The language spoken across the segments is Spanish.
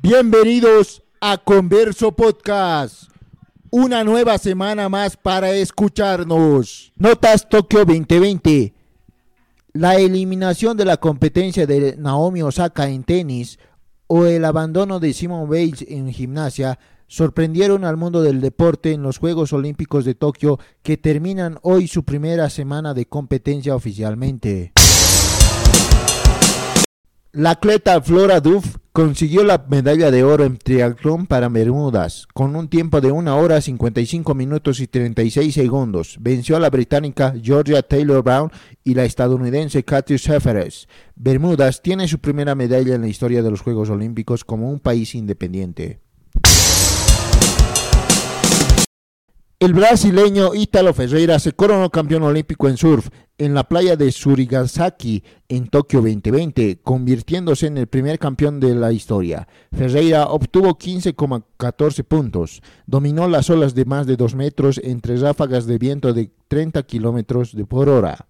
Bienvenidos a Converso Podcast. Una nueva semana más para escucharnos. Notas Tokio 2020. La eliminación de la competencia de Naomi Osaka en tenis o el abandono de Simon Biles en gimnasia sorprendieron al mundo del deporte en los Juegos Olímpicos de Tokio que terminan hoy su primera semana de competencia oficialmente. La atleta Flora Duff consiguió la medalla de oro en triatlón para Bermudas con un tiempo de 1 hora 55 minutos y 36 segundos. Venció a la británica Georgia Taylor Brown y la estadounidense Katy Seferes. Bermudas tiene su primera medalla en la historia de los Juegos Olímpicos como un país independiente. El brasileño Ítalo Ferreira se coronó campeón olímpico en surf en la playa de Surigasaki en Tokio 2020, convirtiéndose en el primer campeón de la historia. Ferreira obtuvo 15,14 puntos, dominó las olas de más de 2 metros entre ráfagas de viento de 30 kilómetros por hora.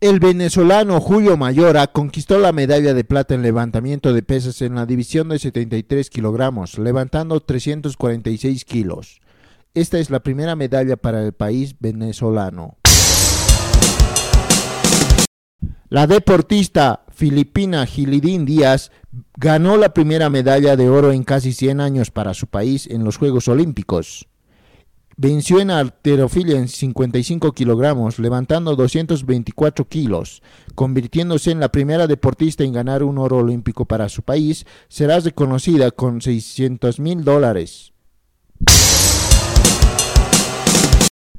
El venezolano Julio Mayora conquistó la medalla de plata en levantamiento de pesas en la división de 73 kilogramos, levantando 346 kilos. Esta es la primera medalla para el país venezolano. La deportista filipina Gilidín Díaz ganó la primera medalla de oro en casi 100 años para su país en los Juegos Olímpicos. Venció en arterofilia en 55 kilogramos, levantando 224 kilos, convirtiéndose en la primera deportista en ganar un oro olímpico para su país. Será reconocida con 600 mil dólares.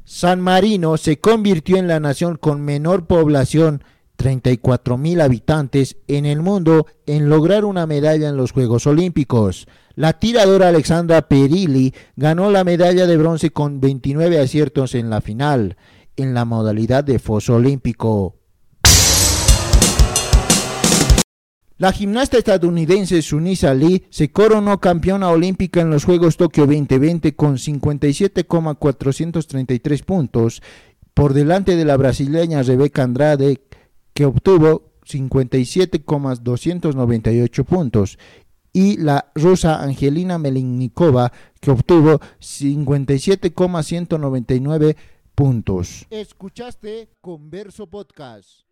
San Marino se convirtió en la nación con menor población 34 mil habitantes en el mundo en lograr una medalla en los Juegos Olímpicos. La tiradora Alexandra Perilli ganó la medalla de bronce con 29 aciertos en la final, en la modalidad de foso olímpico. La gimnasta estadounidense Sunisa Lee se coronó campeona olímpica en los Juegos Tokio 2020 con 57,433 puntos por delante de la brasileña Rebeca Andrade que obtuvo 57,298 puntos y la rusa Angelina Melinnikova que obtuvo 57,199 puntos. Escuchaste Converso Podcast.